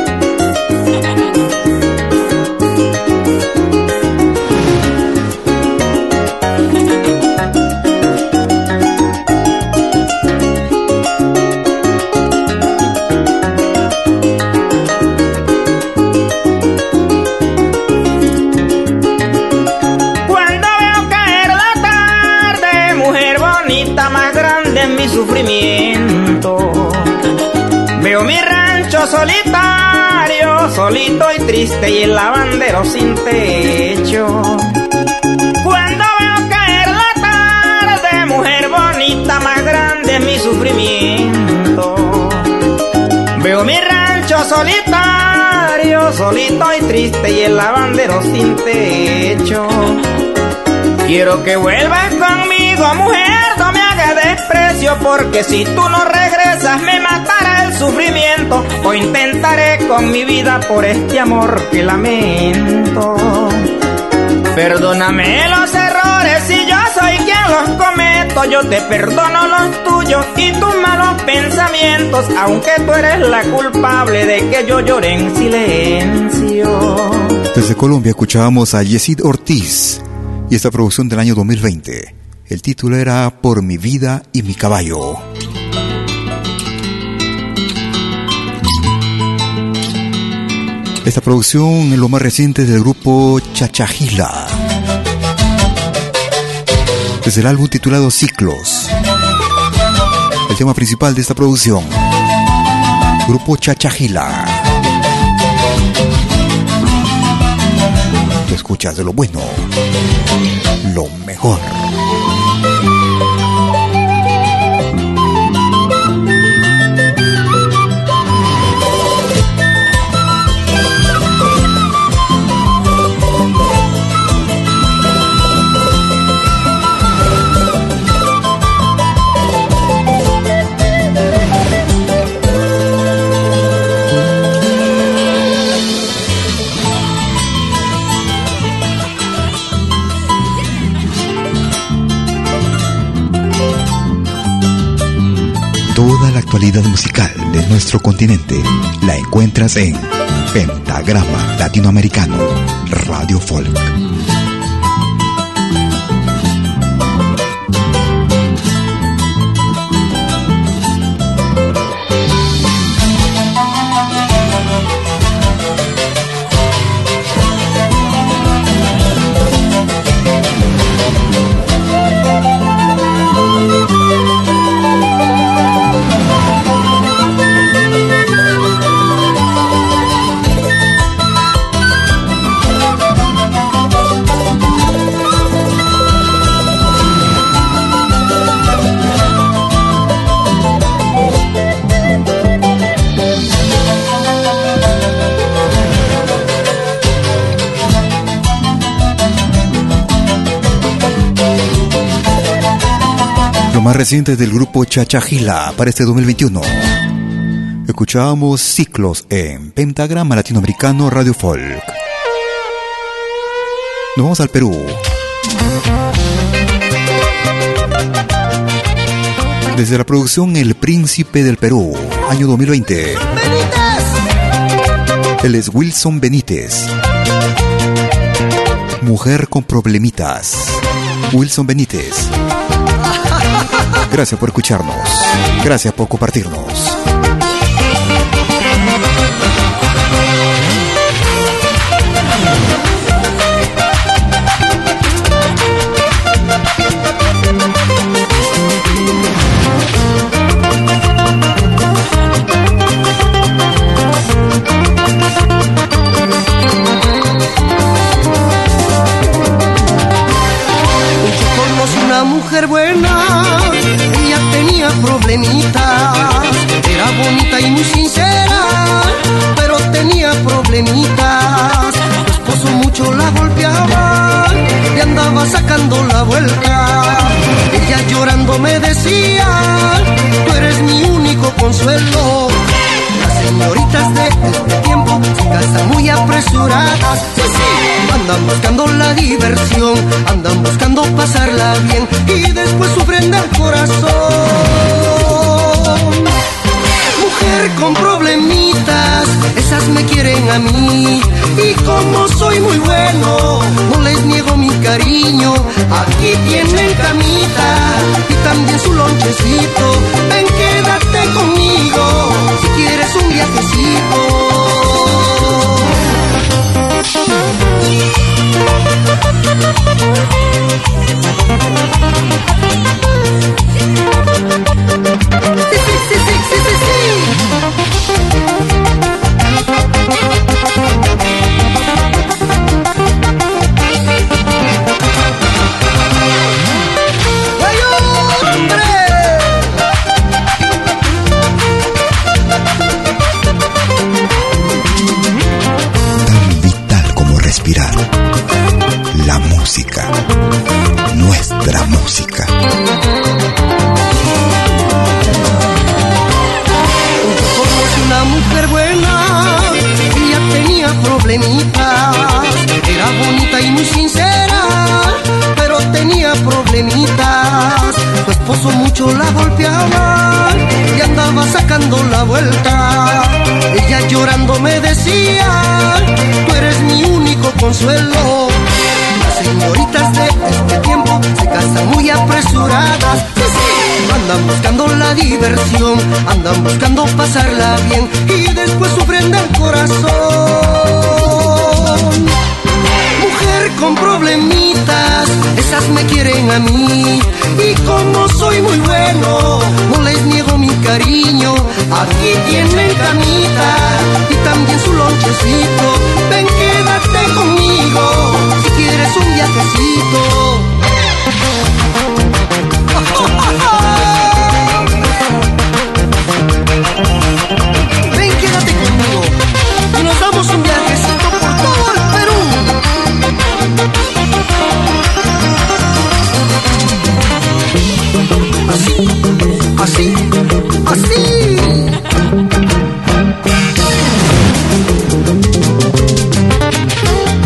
Solitario, solito y triste y el lavandero sin techo. Cuando veo caer la tarde, mujer bonita más grande en mi sufrimiento. Veo mi rancho solitario, solito y triste y el lavandero sin techo. Quiero que vuelvas conmigo, mujer, no me hagas desprecio, porque si tú no regresas me matará el sufrimiento, o intentaré con mi vida por este amor que lamento. Perdóname los errores si yo soy quien los cometo, yo te perdono los tuyos y tus malos pensamientos, aunque tú eres la culpable de que yo llore en silencio. Desde Colombia escuchábamos a Yesid Ortiz y esta producción del año 2020. El título era Por mi vida y mi caballo. Esta producción es lo más reciente del grupo Chachajila. Desde el álbum titulado Ciclos. El tema principal de esta producción. Grupo Chachajila. Tú escuchas de lo bueno, lo mejor. Nuestro continente la encuentras en Pentagrama Latinoamericano, Radio Folk. Más reciente del grupo Chachajila para este 2021. Escuchamos ciclos en Pentagrama Latinoamericano Radio Folk. Nos vamos al Perú. Desde la producción El Príncipe del Perú, año 2020. Él es Wilson Benítez. Mujer con problemitas. Wilson Benítez. Gracias por escucharnos. Gracias por compartirnos. La diversión, andan buscando pasarla bien y después sufren del corazón. Mujer con problemitas, esas me quieren a mí. Y como soy muy bueno, no les niego mi cariño. Aquí tienen camita y también su lonchecito. Ven, quédate conmigo si quieres un viajecito. Sí, sí, sí, sí, sí, música. Nuestra música. Conocí una mujer buena, ella tenía problemitas, era bonita y muy sincera, pero tenía problemitas. Su esposo mucho la golpeaba y andaba sacando la vuelta. Ella llorando me decía, tú eres mi único consuelo. Señoritas de este tiempo se casan muy apresuradas. Andan buscando la diversión, andan buscando pasarla bien y después sufren del corazón. Con problemitas, esas me quieren a mí. Y como soy muy bueno, no les niego mi cariño. Aquí tienen camita y también su lonchecito. Ven, quédate conmigo si quieres un viajecito. Ven, quédate conmigo y nos damos un viajecito Así, así.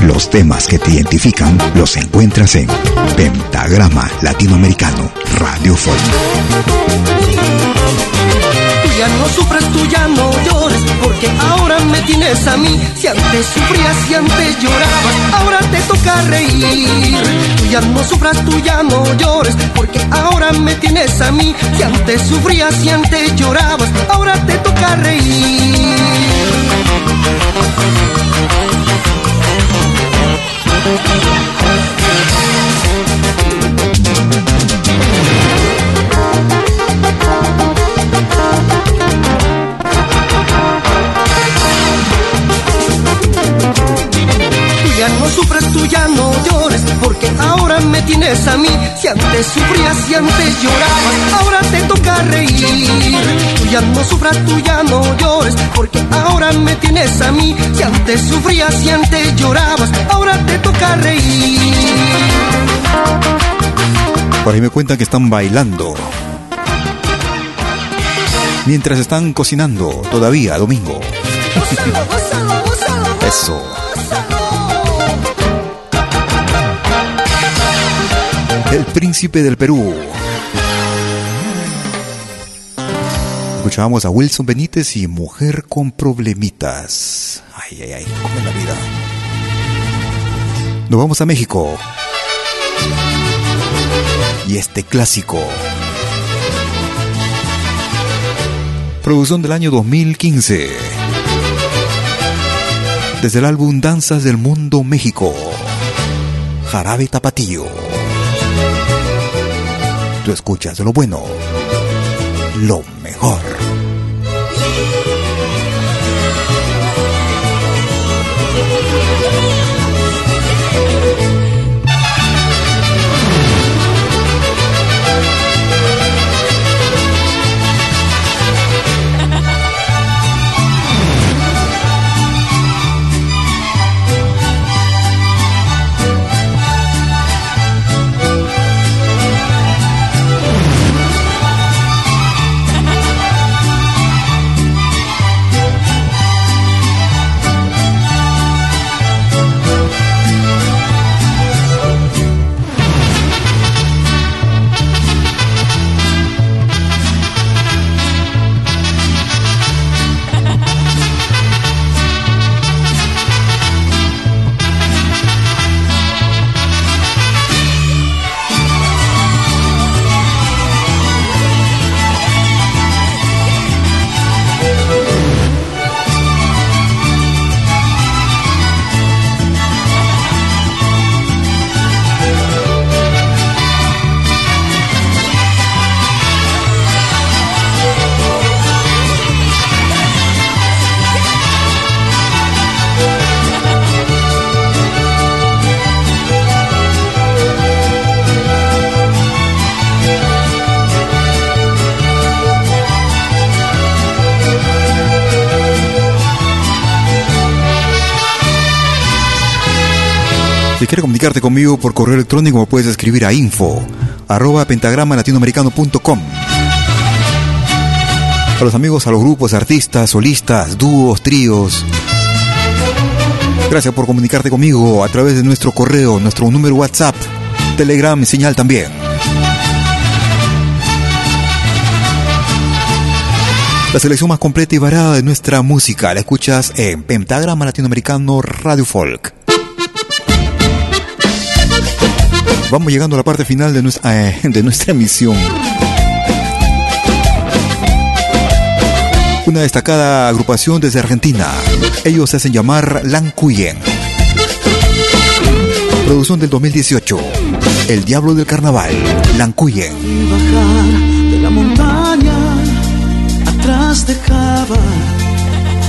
Los temas que te identifican los encuentras en Pentagrama Latinoamericano Radio Folk. Ya no sufres, tú ya no llores, porque ahora me tienes a mí. Si antes sufrías, si antes llorabas, ahora te toca reír. Tú ya no sufras, tú ya no llores, porque ahora me tienes a mí. Si antes sufrías, si antes llorabas, ahora te toca reír. Tienes a mí. Si antes sufrías, si antes llorabas, ahora te toca reír. Tú ya no sufras, tú ya no llores, porque ahora me tienes a mí. Si antes sufrías, si antes llorabas, ahora te toca reír. Por ahí me cuentan que están bailando. Mientras están cocinando, todavía domingo. Eso. El príncipe del Perú. Escuchábamos a Wilson Benítez y Mujer con Problemitas. Ay, ay, ay, como en la vida. Nos vamos a México. Y este clásico. Producción del año 2015. Desde el álbum Danzas del Mundo México. Jarabe Tapatío. Tú escuchas lo bueno, lo mejor. Si quieres comunicarte conmigo por correo electrónico, me puedes escribir a info arroba pentagrama latinoamericano.com. A los amigos, a los grupos, artistas, solistas, dúos, tríos. Gracias por comunicarte conmigo a través de nuestro correo, nuestro número WhatsApp, Telegram y señal también. La selección más completa y variada de nuestra música la escuchas en Pentagrama Latinoamericano Radio Folk. Vamos llegando a la parte final de nuestra, eh, de nuestra emisión. Una destacada agrupación desde Argentina. Ellos se hacen llamar Lancuyen. Producción del 2018. El Diablo del Carnaval. Lancuyen. bajar de la montaña, atrás dejaba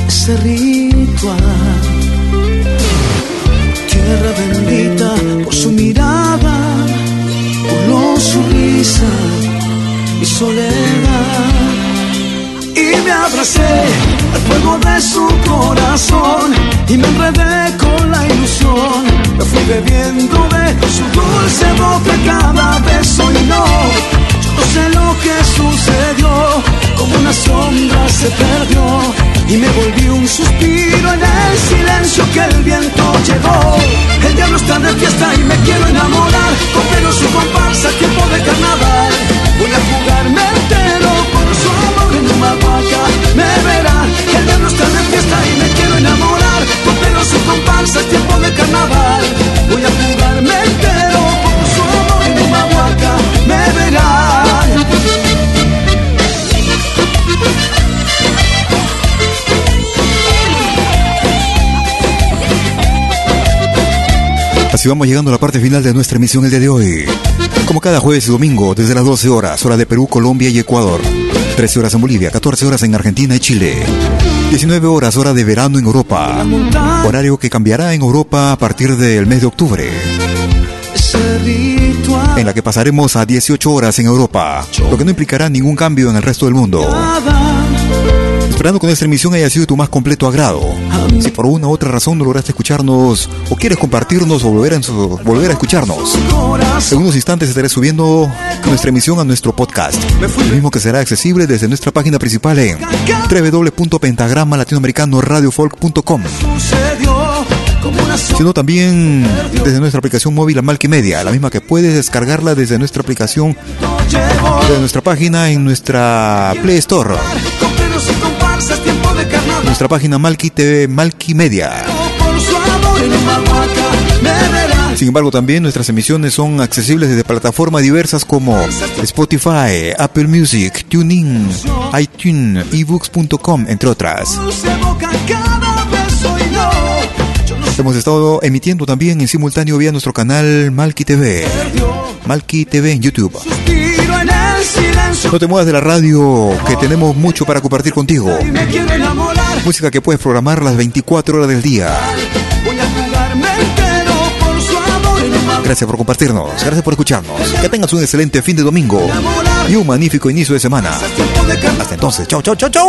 ese ritual. Tierra bendita por su mirada, por su risa y soledad. Y me abracé al fuego de su corazón y me enredé con la ilusión. Me fui bebiendo de su dulce boca cada beso y no, yo no sé lo que sucedió, como una sombra se perdió y me volví un suspiro en el silencio que el viento llevó. El diablo está de fiesta y me quiero enamorar, con su comparsa, tiempo de carnaval. Voy a jugarme entero por su amor en una vaca, me verá. El diablo está de fiesta y me quiero enamorar, con su comparsa, tiempo de carnaval. Voy a jugarme entero Así vamos llegando a la parte final de nuestra emisión el día de hoy. Como cada jueves y domingo, desde las 12 horas, hora de Perú, Colombia y Ecuador. 13 horas en Bolivia, 14 horas en Argentina y Chile. 19 horas, hora de verano en Europa. Horario que cambiará en Europa a partir del mes de octubre. En la que pasaremos a 18 horas en Europa, lo que no implicará ningún cambio en el resto del mundo. Esperando que nuestra emisión haya sido de tu más completo agrado. Si por una u otra razón no lograste escucharnos o quieres compartirnos o volver a, volver a escucharnos, en unos instantes estaré subiendo nuestra emisión a nuestro podcast, el mismo que será accesible desde nuestra página principal en www.pentagrama latinoamericano sino también desde nuestra aplicación móvil Media, la misma que puedes descargarla desde nuestra aplicación, de nuestra página en nuestra Play Store. Nuestra página Malki TV, Malki Media. Sin embargo, también nuestras emisiones son accesibles desde plataformas diversas como Spotify, Apple Music, TuneIn, iTunes, ebooks.com, entre otras. Hemos estado emitiendo también en simultáneo vía nuestro canal Malki TV. Malki TV en YouTube. No te muevas de la radio, que tenemos mucho para compartir contigo. Música que puedes programar las 24 horas del día. Gracias por compartirnos, gracias por escucharnos. Que tengas un excelente fin de domingo y un magnífico inicio de semana. Hasta entonces, chau, chau, chau, chau